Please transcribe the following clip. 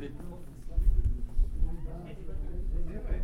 C'est vrai.